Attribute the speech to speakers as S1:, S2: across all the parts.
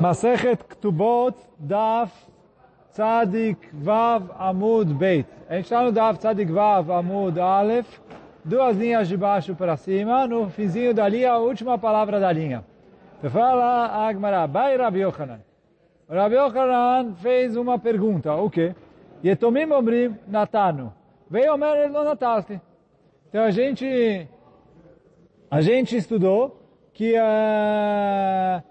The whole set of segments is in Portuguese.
S1: Masechet Ktubot Daf Tzadik Vav Amud Beit. A gente está no Daf Tzadik Vav Amud Aleph, duas linhas de baixo para cima, no finzinho da linha, a última palavra da linha. Então fala Agmará, Bai Rabi Yochanan. Rabi Yochanan fez uma pergunta, o quê? Yetomim Omrim Natanu. Veio Omer não Natalti. Então a gente, a gente estudou que, uh,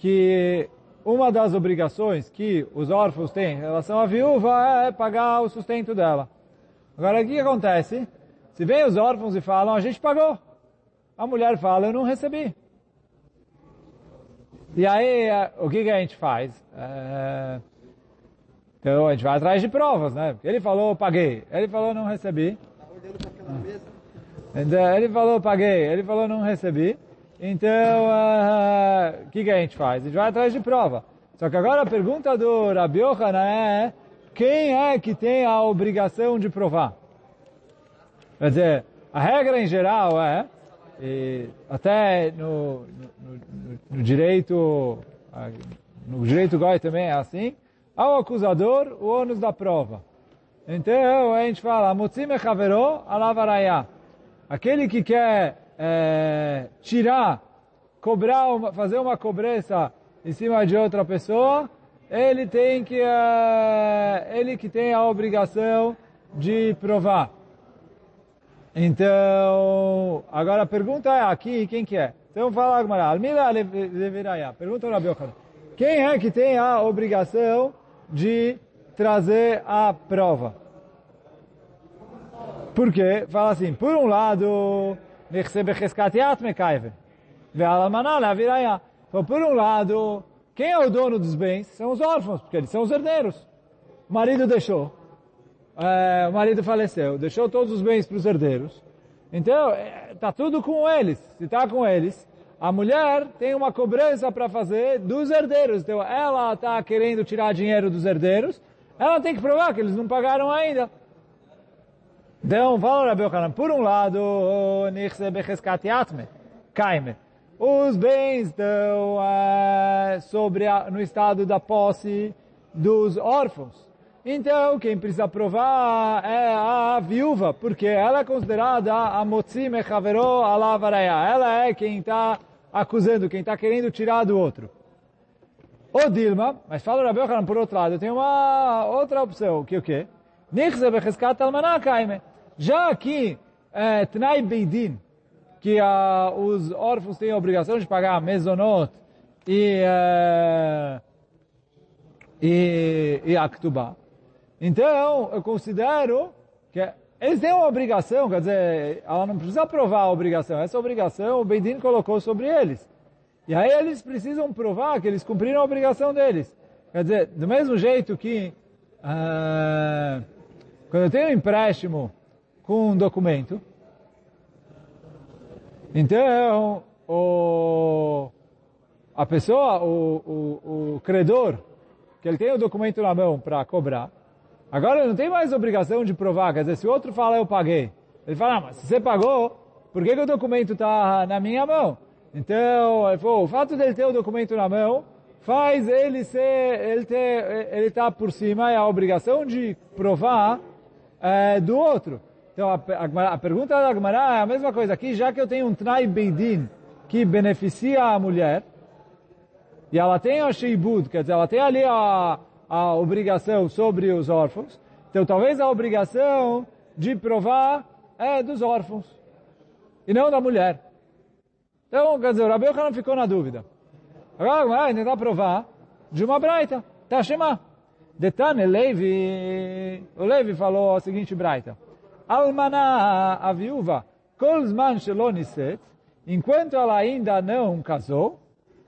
S1: que uma das obrigações que os órfãos têm em relação à viúva é pagar o sustento dela. Agora, o que acontece? Se vem os órfãos e falam, a gente pagou. A mulher fala, eu não recebi. E aí, o que, que a gente faz? É... Então, a gente vai atrás de provas, né? Ele falou, paguei. Ele falou, não recebi. Então, ele falou, paguei. Ele falou, não recebi. Então, o uh, que, que a gente faz? A gente vai atrás de prova. Só que agora a pergunta do Rabi é quem é que tem a obrigação de provar? Quer dizer, a regra em geral é, até no, no, no, direito, no direito goi também é assim, ao acusador o ônus da prova. Então a gente fala. Aquele que quer é, tirar, cobrar, uma, fazer uma cobrança em cima de outra pessoa, ele tem que, é, ele que tem a obrigação de provar. Então, agora a pergunta é aqui, quem que é? Então fala Agmará, Almira Leviraya, pergunta o Rabi Quem é que tem a obrigação de trazer a prova? Porque, fala assim, por um lado, então, por um lado, quem é o dono dos bens? São os órfãos, porque eles são os herdeiros. O marido deixou, é, o marido faleceu, deixou todos os bens para os herdeiros. Então, está tudo com eles. Se está com eles, a mulher tem uma cobrança para fazer dos herdeiros. Então, ela está querendo tirar dinheiro dos herdeiros, ela tem que provar que eles não pagaram ainda. Então, fala Rabi Yochanan, por um lado, caime. Os bens estão uh, sobre a, no estado da posse dos órfãos. Então, quem precisa provar é a viúva, porque ela é considerada a motzi mechavero alavaraya. Ela é quem está acusando, quem está querendo tirar do outro. O Dilma, mas fala Rabi Yochanan, por outro lado, tem uma outra opção, que o quê? Becheskat almaná caime. Já aqui, é, Tnai Beidin, que uh, os órfãos têm a obrigação de pagar mezonot e, uh, e, e Aktubá. Então, eu considero que eles têm uma obrigação, quer dizer, ela não precisa provar a obrigação. Essa obrigação o Beidin colocou sobre eles. E aí eles precisam provar que eles cumpriram a obrigação deles. Quer dizer, do mesmo jeito que uh, quando eu tenho um empréstimo com um documento. Então, o, a pessoa, o, o, o credor, que ele tem o documento na mão para cobrar, agora não tem mais obrigação de provar. Quer dizer, se o outro fala, eu paguei. Ele fala, ah, mas se você pagou, por que, que o documento está na minha mão? Então, ele falou, o fato dele ter o documento na mão faz ele ser, ele ter, ele está por cima, é a obrigação de provar é, do outro. Então a, a, pergunta da Agmará é a mesma coisa aqui, já que eu tenho um Tnai Beidin que beneficia a mulher, e ela tem a Sheibud, quer dizer, ela tem ali a, a obrigação sobre os órfãos, então talvez a obrigação de provar é dos órfãos, e não da mulher. Então, quer dizer, o Rabi não ficou na dúvida. Agora vai tentar provar de uma braita, Tashema. Detane Levi, o Levi falou a seguinte braita. Almaná, a viúva, kolzman sheloniset, enquanto ela ainda não casou,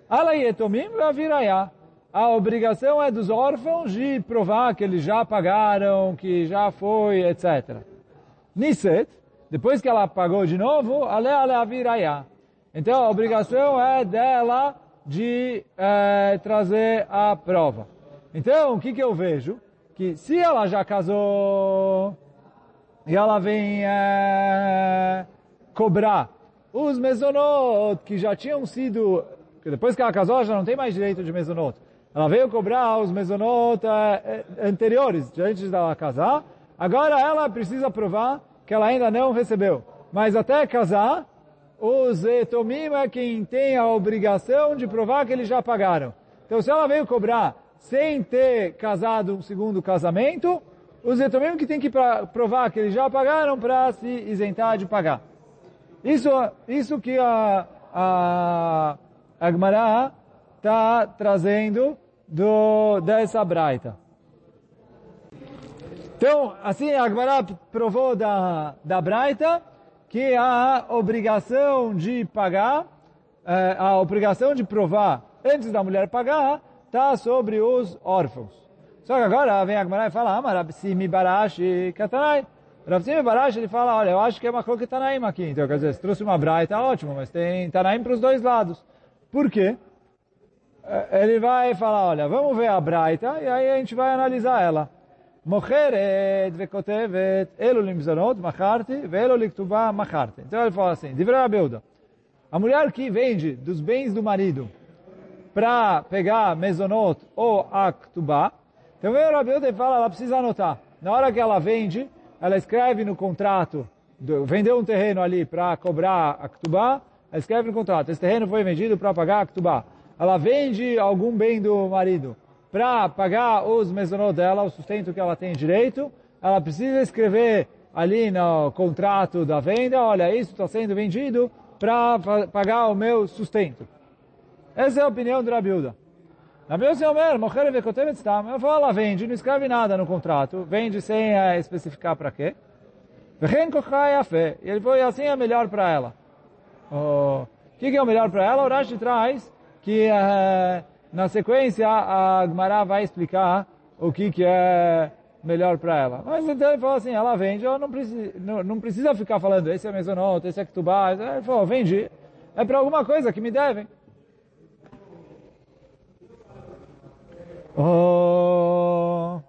S1: ala yetomim viraya. A obrigação é dos órfãos de provar que eles já pagaram, que já foi, etc. Niset, depois que ela pagou de novo, ale ale viraya. Então a obrigação é dela de é, trazer a prova. Então, o que, que eu vejo? Que se ela já casou, e ela vem é, cobrar os mesonot que já tinham sido depois que ela casou, já não tem mais direito de mesonot. Ela veio cobrar os mesonot eh, anteriores, antes dela casar. Agora ela precisa provar que ela ainda não recebeu. Mas até casar, os etomim é quem tem a obrigação de provar que eles já pagaram. Então se ela veio cobrar sem ter casado um segundo casamento, os etomim que tem que provar que eles já pagaram para se isentar de pagar. Isso, isso que a, a Agmará está trazendo do, dessa braita. Então, assim, a Agmará provou da, da braita que a obrigação de pagar, eh, a obrigação de provar antes da mulher pagar, está sobre os órfãos. Só que agora vem a Agmará e fala, mas me Barashi Katanai. Rav Simi Barash, ele fala, olha, eu acho que é uma coisa Tanaim aqui. Então, quer dizer, se trouxe uma braita, tá ótimo, mas tem Tanaim para os dois lados. Por quê? É, ele vai falar, olha, vamos ver a braita e aí a gente vai analisar ela. Mocheret vekotevet elu limzanot macharti veelo liktuba macharti. Então ele fala assim, Divrei Abeuda, a mulher que vende dos bens do marido para pegar mezonot ou aktubá, então vem o Rabeuda e fala, ela precisa anotar. Na hora que ela vende, ela escreve no contrato, vendeu um terreno ali para cobrar a Ktubá, ela escreve no contrato, esse terreno foi vendido para pagar a Ktubá. Ela vende algum bem do marido para pagar os mesonot dela, o sustento que ela tem direito, ela precisa escrever ali no contrato da venda, olha, isso está sendo vendido para pagar o meu sustento. Essa é a opinião do Rabiuda. Eu falo, ela vende, não escreve nada no contrato, vende sem uh, especificar para quê. Vechen Kochai Afé, e ele foi assim é melhor para ela. O que, que é o melhor para ela? O Rashi traz que uh, na sequência a Gmará vai explicar o que, que é melhor para ela. Mas então ele falou assim, ela vende, eu não, preci, não, não precisa ficar falando, esse é mesonot, esse é ktubá. Ele falou, vende, é para alguma coisa que me devem. Oh,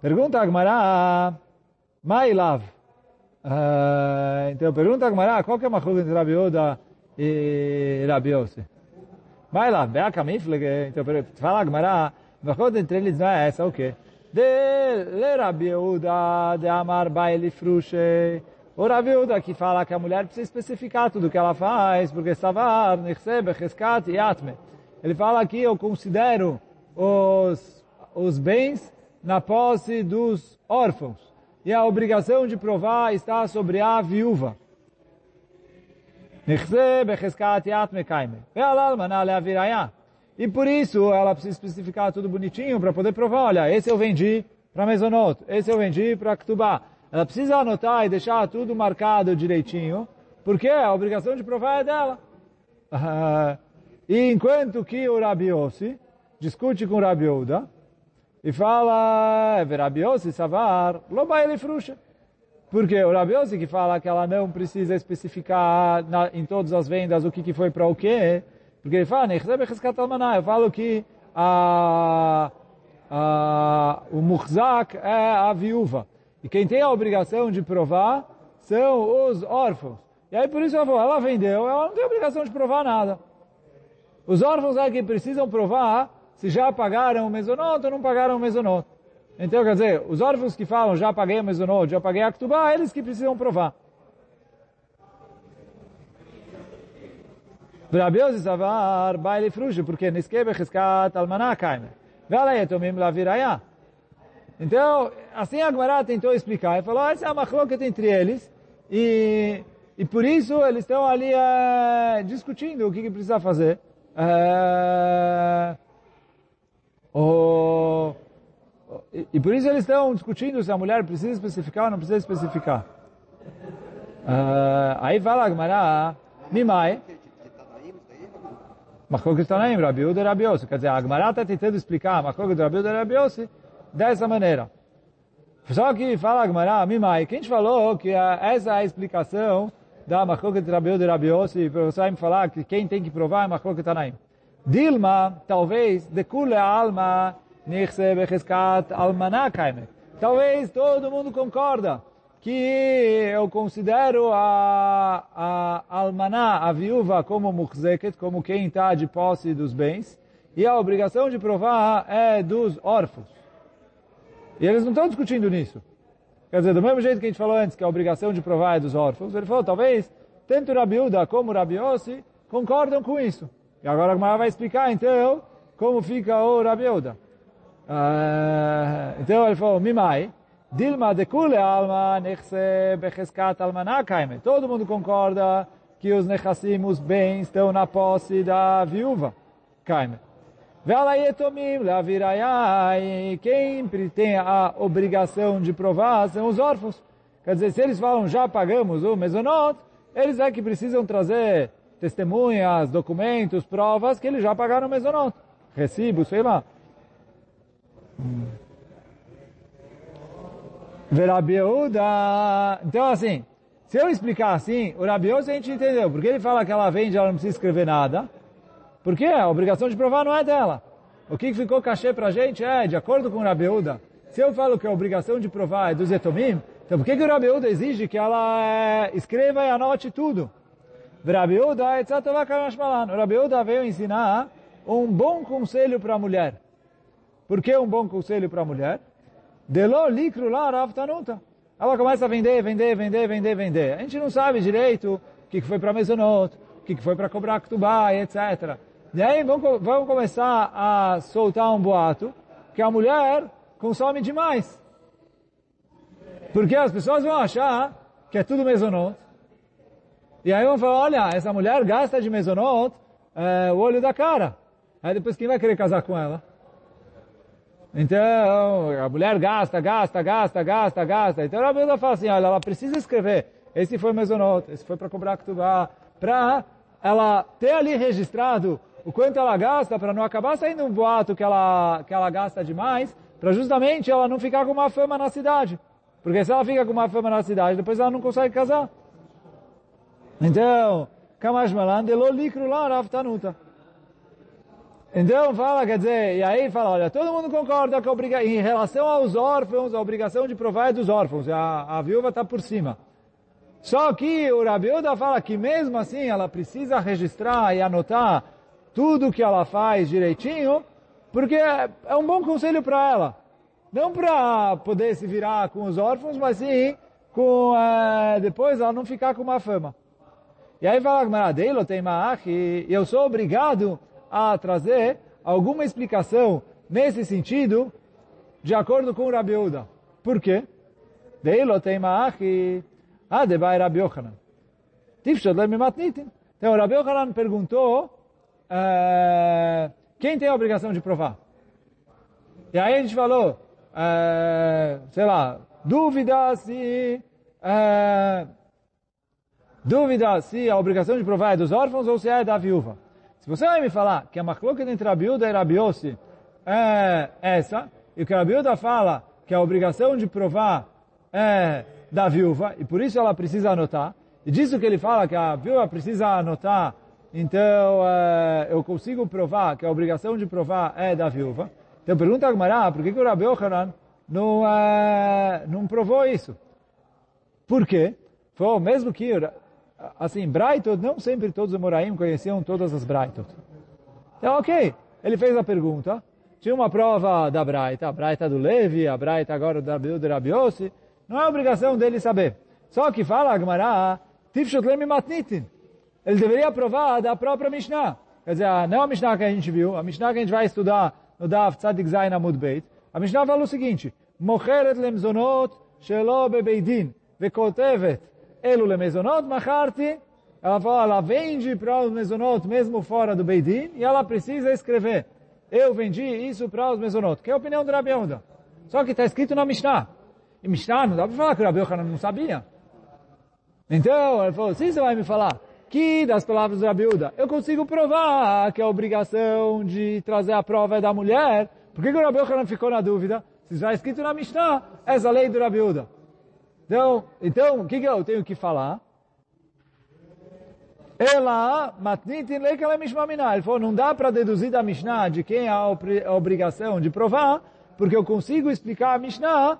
S1: pergunta a Gmará, Mailav. Uh, então pergunta a Gmará, qual que é uma coisa entre Rabi Oda e Rabi Yossi? Mailav, Beaka Mifle, então fala a Gmará, a coisa entre eles não é essa, o quê? De le Rabi Oda, de Amar Baile Fruche, o Rabi Oda que fala que a mulher precisa especificar tudo o que ela faz, porque Savar, Nechsebe, Cheskat e Atme. Ele fala que eu considero os, os bens na posse dos órfãos. E a obrigação de provar está sobre a viúva. E por isso ela precisa especificar tudo bonitinho para poder provar, olha, esse eu vendi para Mesonot, esse eu vendi para Ktubá. Ela precisa anotar e deixar tudo marcado direitinho, porque a obrigação de provar é dela. e enquanto que o Rabi discute com Rabi Uda e fala, é Rabi Yossi Savar, Loba ele fruxa. Porque o Rabi Yossi que fala que ela não precisa especificar na, em todas as vendas o que, que foi para o quê, porque ele fala, eu falo que a, a, o muhzak é a viúva. E quem tem a obrigação de provar são os órfãos. E aí por isso ela falou, ela vendeu, ela não tem obrigação de provar nada. Os órfãos é que precisam provar se já pagaram o mesonot ou não pagaram o mesonot. Então, quer dizer, os órfãos que falam já paguei o mesonot, já paguei a ktubá, eles que precisam provar. Rabiose Savar, baile fruge, porque niskebe cheskat almaná. Então, assim a Gemara tentou explicar e falou, essa é uma cloqueta entre eles e, e por isso eles estão ali uh, discutindo o que, que precisa fazer. Uh, o, e, por isso eles estão discutindo se a mulher precisa especificar ou não precisa especificar. Uh, aí fala a Gemara, Mimai, Machok Tanaim, Rabi e Rabi. Quer dizer, a Gemara está tentando explicar a Machok de Rabi Uda Rabi Yossi dessa maneira. Só que fala a Gemara, Mimai, quem te falou que essa é a explicação da Machok de Rabi Uda Rabi Yossi, para você me falar que quem tem que provar é Machok Tanaim. Dilma, talvez, de kule alma, nichse becheskat almaná kaimek. Talvez todo mundo concorda que eu considero a, a almaná, a viúva, como muhzeket, como quem está de posse dos bens, e a obrigação de provar é dos órfãos. E eles não estão discutindo nisso. Quer dizer, do mesmo jeito que a gente falou antes, que a obrigação de provar é dos órfãos, ele falou, talvez, tanto Rabiuda como Rabiossi concordam com isso. E agora a Gemara vai explicar, então, como fica o Rabiuda. Uh, então ele falou, Mimai, Dilma de kule alma nechse becheskat almaná kaime. Todo mundo concorda que os nechassim, os bens, estão na posse da viúva. Kaime. Vela yetomim lavirayai. Quem tem a obrigação de provar são os órfãos. Quer dizer, se eles falam já pagamos o mesonot, eles é que precisam trazer testemunhas, documentos, provas que eles já pagaram mesonot. Recibo, sei lá. Verabiuda. Então assim, se eu explicar assim, o Rabiuda a gente entendeu. Porque ele fala que ela vende, ela não precisa escrever nada. Porque a obrigação de provar não é dela. O que ficou cachê pra gente é, de acordo com o Rabiuda, se eu falo que a obrigação de provar é do Zetomim, então por que, que o Rabiuda exige que ela é, escreva e anote tudo? O Rabiuda veio ensinar um bom conselho para a mulher. Por que um bom conselho para a mulher? Delo likru la raftanuta. Ela começa a vender, vender, vender, vender, vender. A gente não sabe direito o que foi para Mesonot, o que foi para cobrar Ktubá, etc. E aí vamos, vamos começar a soltar um boato que a mulher consome demais. Porque as pessoas vão achar que é tudo Mesonot. E aí vão falar, olha, essa mulher gasta de Mesonot é, o olho da cara. Aí depois quem vai querer casar com ela? Então, a mulher gasta, gasta, gasta, gasta, gasta. Então, a Rabi fala assim, olha, ela precisa escrever. Esse foi mesonot, esse foi para cobrar Ktubá, para ela ter ali registrado o quanto ela gasta, para não acabar saindo um boato que ela, que ela gasta demais, para justamente ela não ficar com uma fama na cidade. Porque se ela fica com uma fama na cidade, depois ela não consegue casar. Então, Kamash Malan, de lo likru la raftanuta. Então fala, quer dizer, e aí fala, olha, todo mundo concorda que obriga... em relação aos órfãos, a obrigação de provar é dos órfãos, a, a viúva está por cima. Só que o Rabiuda fala que mesmo assim ela precisa registrar e anotar tudo que ela faz direitinho, porque é, é um bom conselho para ela. Não para poder se virar com os órfãos, mas sim com é, depois ela não ficar com uma fama. E aí fala, Gmaradelo tem e eu sou obrigado a trazer alguma explicação nesse sentido, de acordo com o Rabi Uda. Por quê? Deilo tem ma'achi, adebai Rabi Yochanan. Tifshad le mimatnitin. Então, Rabi Yochanan perguntou, uh, quem tem a obrigação de provar? E aí a gente falou, uh, sei lá, dúvida se... Uh, dúvida se a obrigação de provar é dos órfãos ou se é da viúva. Se você vai me falar que a machloket entre Rabiuda e Rabiossi é essa, e que a Rabiuda fala que a obrigação de provar é da viúva, e por isso ela precisa anotar, e disso que ele fala que a viúva precisa anotar, então é, eu consigo provar que a obrigação de provar é da viúva. Então pergunta a Gmará, por que, que o Rabi não, é, não provou isso? Por quê? Foi mesmo que assim, Braitot, não sempre todos os Moraim conheciam todas as Braitot. Então, ok, ele fez a pergunta, tinha uma prova da Braita, a Braita do Levi, a Braita agora do Rabiossi, não é obrigação dele saber. Só que fala a Gemara, Tifshot Lemi Matnitin. Ele deveria provar da própria Mishnah. Quer dizer, não a Mishnah que a gente viu, a Mishnah que a gente vai estudar no Daf Tzadik Zayin Amud Beit. A Mishnah fala o seguinte, Mocheret lemzonot shelo bebeidin, vekotevet Elu le mezonot macharti, ela fala, ela vende para os mezonot mesmo fora do Beidin, e ela precisa escrever, eu vendi isso para os mezonot, que é a opinião do Rabi Yehuda. Só que está escrito na Mishnah. E Mishnah não dá para falar que o Rabi não sabia. Então, ele falou, se você vai me falar que das palavras do Rabi Yehuda, eu consigo provar que a obrigação de trazer a prova é da mulher, por que, que o Rabi Yehuda ficou na dúvida? Se está escrito na Mishnah, essa lei do Rabi Yehuda. Então, então o que, que eu tenho que falar? Ela, matnitin lekala mishmamina. Ele falou, não dá para deduzir da Mishnah de quem há a obrigação de provar, porque eu consigo explicar a Mishnah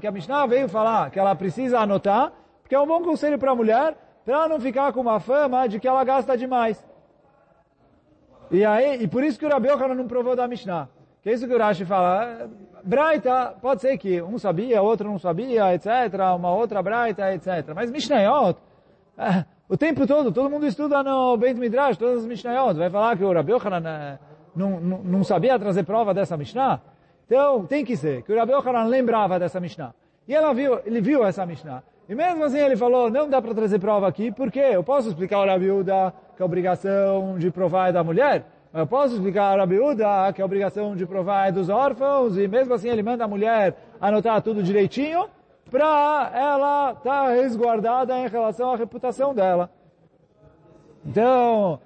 S1: que a Mishnah veio falar que ela precisa anotar, porque é um bom conselho para a mulher, para não ficar com uma fama de que ela gasta demais. E aí, e por isso que o Rabi não provou da Mishnah. Que isso que o Rashi fala. Braita, pode ser que um sabia, outro não sabia, etc. Uma outra Braita, etc. Mas Mishnayot, é, o tempo todo, todo mundo estuda no Beit Midrash, todas as Mishnayot. Vai falar que o Rabi Yochanan é, não, não, não sabia trazer prova dessa Mishnah? Então, tem que ser que o Rabi Yochanan lembrava dessa Mishnah. E ela viu, ele viu essa Mishnah. E mesmo assim ele falou, não dá para trazer prova aqui, porque eu posso explicar ao Rabi Uda que a obrigação de provar é da mulher, eu posso explicar ao Rabi Uda que a obrigação de provar é dos órfãos, e mesmo assim ele manda a mulher anotar tudo direitinho, para ela estar tá resguardada em relação à reputação dela. Então,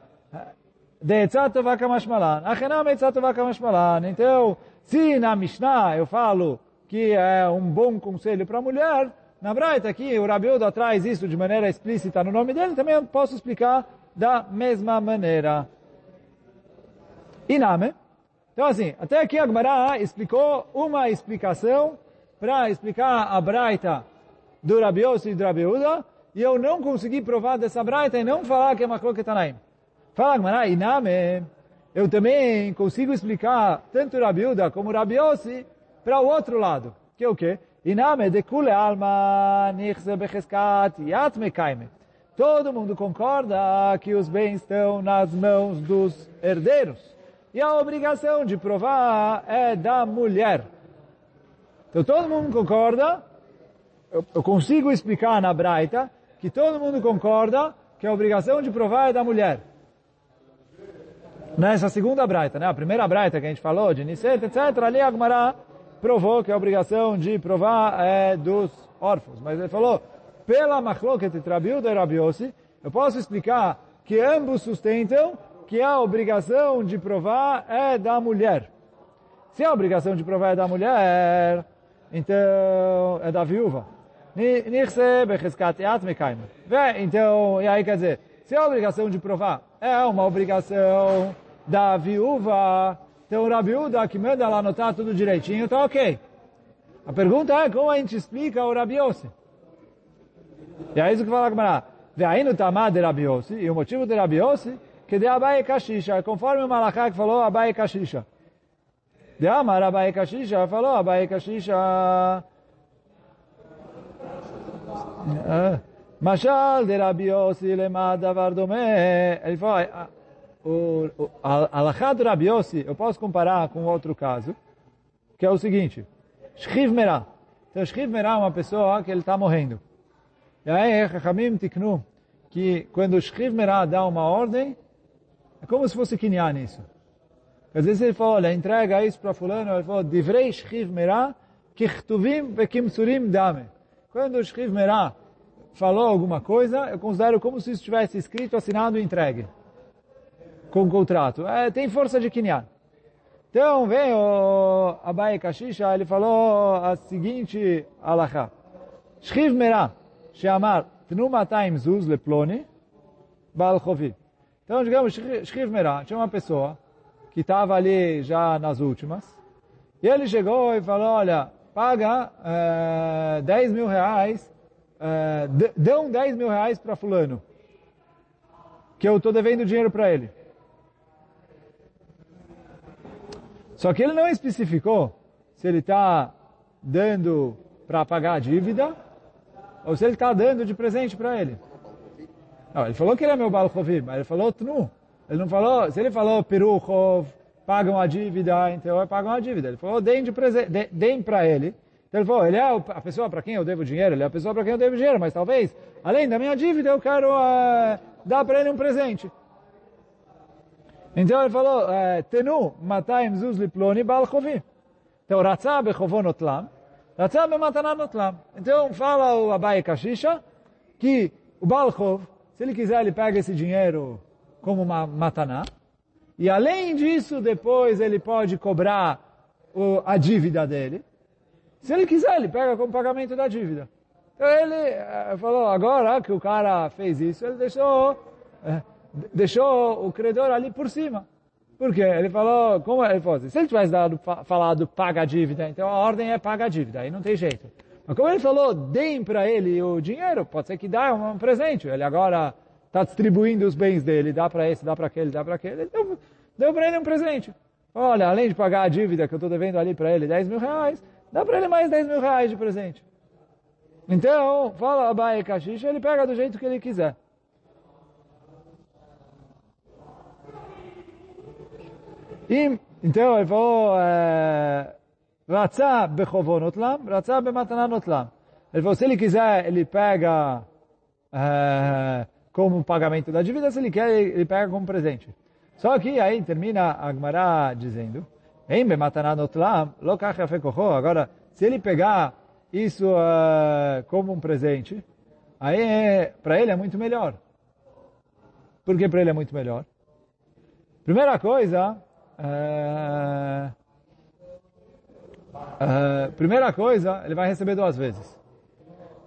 S1: então, se na Mishnah eu falo que é um bom conselho para a mulher, na Braita aqui o Rabi Uda traz isso de maneira explícita no nome dele, também eu posso explicar da mesma maneira. Iname. Então assim, até aqui a Gemara explicou uma explicação para explicar a Braita do Rabi Yossi e do Rabi Uda, e eu não consegui provar dessa Braita e não falar que é uma Tanaim. Fala Gemara, Iname, eu também consigo explicar tanto o Rabi Uda como o Rabi Yossi para o outro lado, que é o quê? Iname de kule alma nichse becheskat yat. Todo mundo concorda que os bens estão nas mãos dos herdeiros. E a obrigação de provar é da mulher. Então todo mundo concorda, eu, eu consigo explicar na Braita, que todo mundo concorda que a obrigação de provar é da mulher. Nessa segunda Braita, né? a primeira Braita que a gente falou, de Niset, etc., ali a Gemara provou que a obrigação de provar é dos órfãos. Mas ele falou, pela machloket Rabiuda e Rabiossi, eu posso explicar que ambos sustentam que a obrigação de provar é da mulher. Se a obrigação de provar é da mulher, então é da viúva. Então, e aí quer dizer, se a obrigação de provar é uma obrigação da viúva, então o Rabiuda que manda ela anotar tudo direitinho, está ok. A pergunta é como a gente explica o Rabiose. E é isso que fala a. Veio no tamar de Rabiose, e o motivo de Rabiose, que de Abai Kashisha, conforme o que falou Abai Kashisha. De Amar Abai Kashisha, falou Abai Kashisha. Mashal de Rabiose, lema davar domé. Ele falou, o, o Alachá do Rabi Yossi, eu posso comparar com outro caso, que é o seguinte, Shchiv Merah. Então, Shchiv Merah é uma pessoa que ele está morrendo. E aí, Chachamim Tiknu, que quando Shchiv Merah dá uma ordem, é como se fosse Kinyan isso. Às vezes ele fala, olha, entrega isso para fulano, ele fala, Divrei Shchiv Merah, Kichtuvim Vekimsurim Dame. Quando o Shchiv Merah falou alguma coisa, eu considero como se isso estivesse escrito, assinado e entregue com o contrato. É, tem força de Kinyan. Então vem o Abai Kashisha, ele falou a seguinte alahá. Shchiv merah, sheamar, tnu matayim zuz leploni, bal chovi. Então, digamos, Shchiv merah, tinha uma pessoa que estava ali já nas últimas, e ele chegou e falou, olha, paga é, 10 mil reais, é, dão 10 mil reais para fulano, que eu estou devendo dinheiro para ele. Só que ele não especificou se ele está dando para pagar a dívida ou se ele está dando de presente para ele. Não, ele falou que ele é meu Baal mas ele falou Tnu. Ele não falou, se ele falou Peruchov, pagam a dívida, então pagam a dívida. Ele falou, deem, de presente, deem para ele. Então ele falou, ele é a pessoa para quem eu devo dinheiro, ele é a pessoa para quem eu devo dinheiro, mas talvez, além da minha dívida, eu quero uh, dar para ele um presente. Então ele falou, eh, Tenu, matayim zuz liploni bal chovi. Então, ratzah bechovon lam, ratzah bematanan lam. Então fala o Abai Kashisha que o Balchov, se ele quiser, ele pega esse dinheiro como uma mataná. E além disso, depois ele pode cobrar o, a dívida dele. Se ele quiser, ele pega como pagamento da dívida. Então ele eh, falou, agora que o cara fez isso, ele deixou... Eh, deixou o credor ali por cima. Por quê? Ele falou, como ele falou assim, se ele tivesse dado, falado paga a dívida, então a ordem é paga a dívida, aí não tem jeito. Mas como ele falou, deem para ele o dinheiro, pode ser que dá um presente. Ele agora está distribuindo os bens dele, dá para esse, dá para aquele, dá para aquele. Deu, deu para ele um presente. Olha, além de pagar a dívida que eu estou devendo ali para ele, 10 mil reais, dá para ele mais 10 mil reais de presente. Então, fala Abai Kashish, ele pega do jeito que ele quiser. E, então, ele falou, Ratzah bechovonot lam, Ratzah bematananot lam. Ele falou, se ele quiser, ele pega é, como pagamento da dívida, se ele quer, ele pega como presente. Só que aí termina a Gemara dizendo, em bematananot lam, lokach Agora, se ele pegar isso uh, como um presente, aí é, para ele é muito melhor. Por que para ele é muito melhor? Primeira coisa, uh, uh, primeira coisa, ele vai receber duas vezes.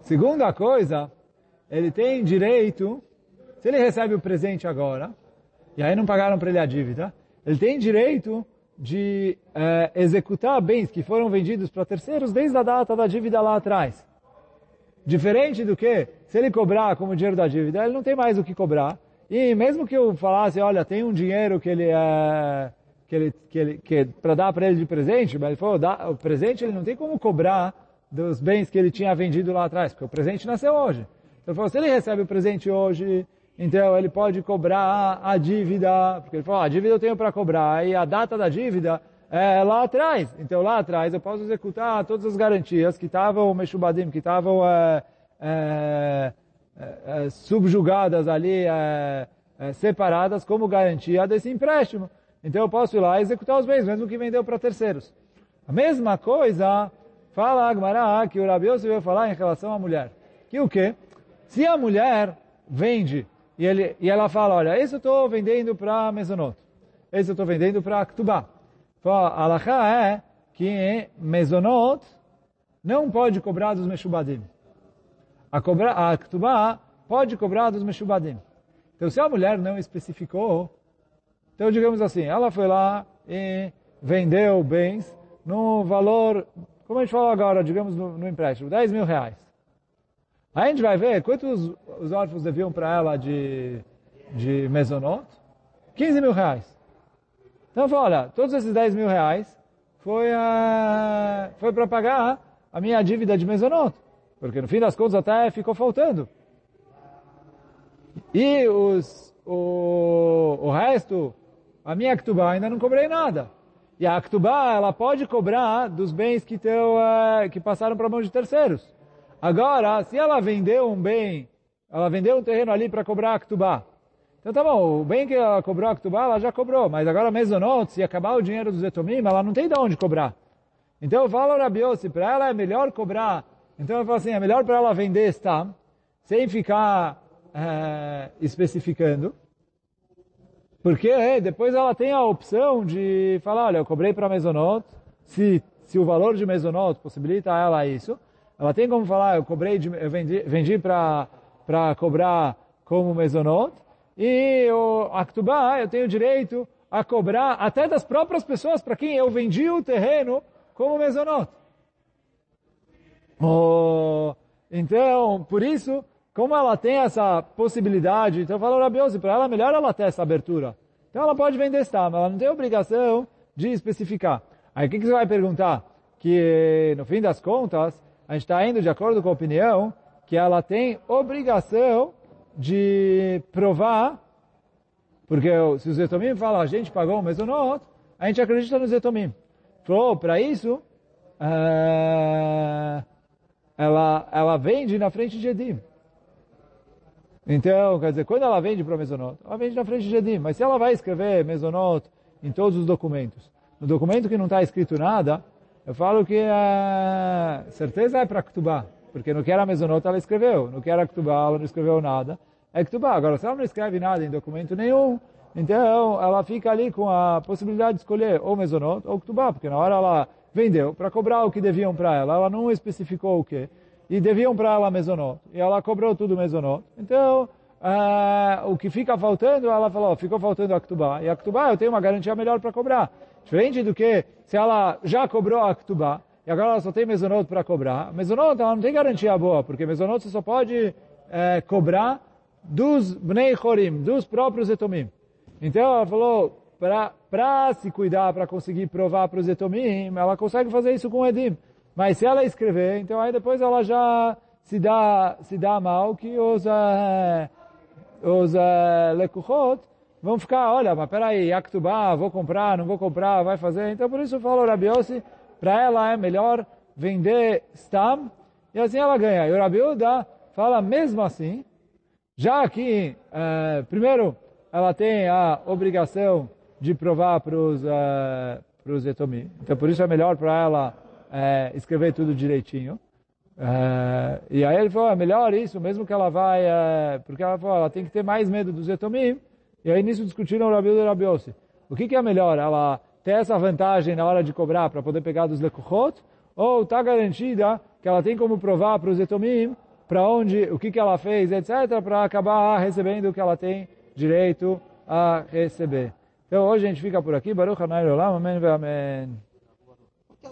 S1: Segunda coisa, ele tem direito, se ele recebe o presente agora, e aí não pagaram para ele a dívida, ele tem direito de é, executar bens que foram vendidos para terceiros desde a data da dívida lá atrás. Diferente do que, se ele cobrar como dinheiro da dívida, ele não tem mais o que cobrar. E mesmo que eu falasse, olha, tem um dinheiro que ele é que ele que ele que para dar para ele de presente, mas ele falou, dá, o presente ele não tem como cobrar dos bens que ele tinha vendido lá atrás, porque o presente nasceu hoje. Então ele falou, se ele recebe o presente hoje, então ele pode cobrar a dívida, porque ele falou, ah, a dívida eu tenho para cobrar, e a data da dívida é lá atrás. Então lá atrás eu posso executar todas as garantias que estavam, Meshubadim, que estavam é, é, é, subjugadas ali, é, é, separadas como garantia desse empréstimo. Então eu posso ir lá e executar os bens, mesmo que vendeu para terceiros. A mesma coisa, fala Agmará, que o Rabi Yossi veio falar em relação à mulher. Que o quê? Se a mulher vende e, ele, e ela fala, olha, esse eu estou vendendo para Mesonot, esse eu estou vendendo para Ktubá. A Alaha é que Mesonot não pode cobrar dos Meshubadim. A, cobra, a Ktubá pode cobrar dos Meshubadim. Então, se a mulher não especificou, então digamos assim, ela foi lá e vendeu bens no valor, como a gente falou agora, digamos no, no empréstimo, 10 mil reais. Aí a gente vai ver quantos os órfãos deviam para ela de, de mesonot? 15 mil reais. Então olha, todos esses 10 mil reais foi, uh, foi para pagar a minha dívida de mesonot. Porque no fim das contas até ficou faltando. E os, o, o resto, a minha Ktubá ainda não cobrei nada. E a Ktubá, ela pode cobrar dos bens que, teu, uh, que passaram para a mão de terceiros. Agora, se ela vendeu um bem, ela vendeu um terreno ali para cobrar a Ktubá. Então tá bom, o bem que ela cobrou a Ktubá, ela já cobrou. Mas agora Mesonot, se acabar o dinheiro dos Etomim, ela não tem de onde cobrar. Então eu falo Rabiossi, para ela é melhor cobrar. Então eu falo assim, é melhor para ela vender Stam, sem ficar é, especificando. Porque depois ela tem a opção de falar, olha, eu cobrei para Mesonot, se, se o valor de Mesonot possibilita ela isso, ela tem como falar, eu cobrei, de, eu vendi, vendi para cobrar como mesonot, e o Aktubá, eu tenho direito a cobrar até das próprias pessoas para quem eu vendi o terreno como mesonot. Oh, então, por isso, como ela tem essa possibilidade, então eu falo, Rabiose, para ela é melhor ela ter essa abertura. Então ela pode vender esta, mas ela não tem obrigação de especificar. Aí o que, que você vai perguntar? Que no fim das contas, a gente está indo de acordo com a opinião que ela tem obrigação de provar, porque se o Zetomim fala, a gente pagou o mesonot, a gente acredita no Zetomim. Falou, para isso, uh, ela, ela vende na frente de Edim. Então, quer dizer, quando ela vende para mesonot, ela vende na frente de Edim. Mas se ela vai escrever mesonot em todos os documentos, no documento que não está escrito nada, eu falo que a certeza é para Ktubá, porque no que era Mesonot ela escreveu, no que era Ktubá ela não escreveu nada, é Ktubá. Agora, se ela não escreve nada em documento nenhum, então ela fica ali com a possibilidade de escolher ou Mesonot ou Ktubá, porque na hora ela vendeu para cobrar o que deviam para ela, ela não especificou o que, e deviam para ela Mesonot, e ela cobrou tudo Mesonot, então uh, o que fica faltando, ela falou, ficou faltando a Ktubá. E a Ktubá eu tenho uma garantia melhor para cobrar. Diferente do que se ela já cobrou a Ktubá, e agora ela só tem Mesonot para cobrar. Mesonot ela não tem garantia boa, porque Mesonot você só pode é, cobrar dos Bnei Chorim, dos próprios Etomim. Então ela falou, para se cuidar, para conseguir provar para os Etomim, ela consegue fazer isso com Edim. Mas se ela escrever, então aí depois ela já se dá, se dá mal que os, uh, os uh, lekuchot vão ficar, olha, mas peraí, Aktubá, vou comprar, não vou comprar, vai fazer. Então por isso falou Rabi Yossi, para ela é melhor vender Stam, e assim ela ganha. E o Rabi Uda fala mesmo assim, já que, uh, primeiro, ela tem a obrigação de provar para os uh, Etomi, então por isso é melhor para ela uh, escrever tudo direitinho. Uh, e aí ele falou, é melhor isso, mesmo que ela vai, uh, porque ela falou, ela tem que ter mais medo dos etomim. E aí nisso discutiram o Rabi e o Rabi O que, que é melhor? Ela ter essa vantagem na hora de cobrar para poder pegar dos lekuchot? Ou está garantida que ela tem como provar para os etomim para onde, o que, que ela fez, etc., para acabar recebendo o que ela tem direito a receber. Então hoje a gente fica por aqui. Baruch Hanai Olam. Amém Amém.